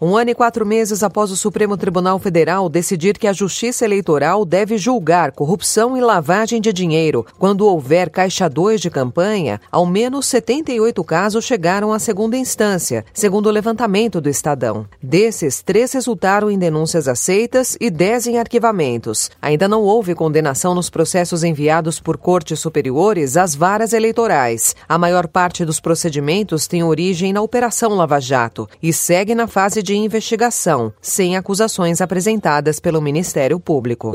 Um ano e quatro meses após o Supremo Tribunal Federal decidir que a Justiça Eleitoral deve julgar corrupção e lavagem de dinheiro quando houver caixa 2 de campanha, ao menos 78 casos chegaram à segunda instância, segundo o levantamento do Estadão. Desses, três resultaram em denúncias aceitas e dez em arquivamentos. Ainda não houve condenação nos processos enviados por cortes superiores às varas eleitorais. A maior parte dos procedimentos tem origem na Operação Lava Jato e segue na fase de de investigação, sem acusações apresentadas pelo Ministério Público.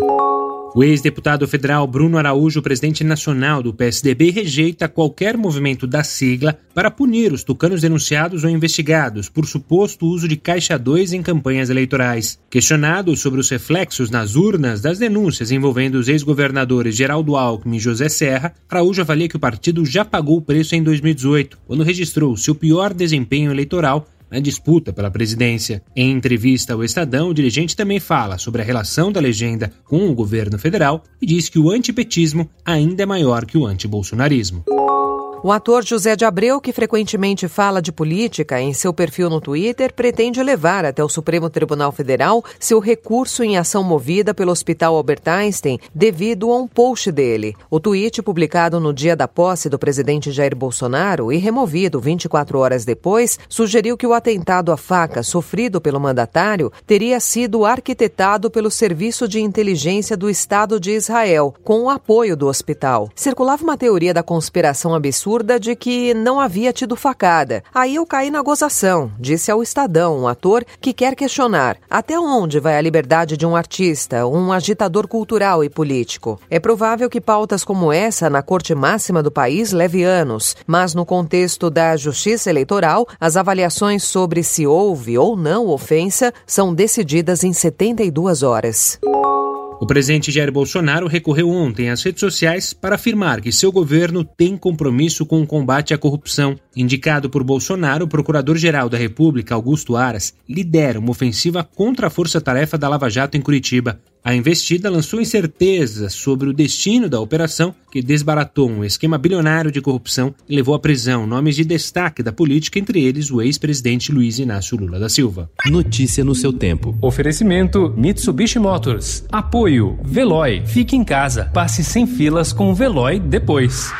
O ex-deputado federal Bruno Araújo, presidente nacional do PSDB, rejeita qualquer movimento da sigla para punir os tucanos denunciados ou investigados por suposto uso de caixa 2 em campanhas eleitorais. Questionado sobre os reflexos nas urnas das denúncias envolvendo os ex-governadores Geraldo Alckmin e José Serra, Araújo avalia que o partido já pagou o preço em 2018, quando registrou seu pior desempenho eleitoral na disputa pela presidência. Em entrevista ao Estadão, o dirigente também fala sobre a relação da legenda com o governo federal e diz que o antipetismo ainda é maior que o antibolsonarismo. O ator José de Abreu, que frequentemente fala de política em seu perfil no Twitter, pretende levar até o Supremo Tribunal Federal seu recurso em ação movida pelo Hospital Albert Einstein devido a um post dele. O tweet, publicado no dia da posse do presidente Jair Bolsonaro e removido 24 horas depois, sugeriu que o atentado à faca sofrido pelo mandatário teria sido arquitetado pelo Serviço de Inteligência do Estado de Israel, com o apoio do hospital. Circulava uma teoria da conspiração absurda absurda de que não havia tido facada. Aí eu caí na gozação, disse ao Estadão, um ator que quer questionar até onde vai a liberdade de um artista, um agitador cultural e político. É provável que pautas como essa na corte máxima do país leve anos, mas no contexto da justiça eleitoral, as avaliações sobre se houve ou não ofensa são decididas em 72 horas. O presidente Jair Bolsonaro recorreu ontem às redes sociais para afirmar que seu governo tem compromisso com o combate à corrupção. Indicado por Bolsonaro, o procurador-geral da República, Augusto Aras, lidera uma ofensiva contra a força-tarefa da Lava Jato em Curitiba. A investida lançou incertezas sobre o destino da operação, que desbaratou um esquema bilionário de corrupção e levou à prisão nomes de destaque da política, entre eles o ex-presidente Luiz Inácio Lula da Silva. Notícia no seu tempo. Oferecimento Mitsubishi Motors. Apoio Veloy. Fique em casa. Passe sem filas com o Veloy depois.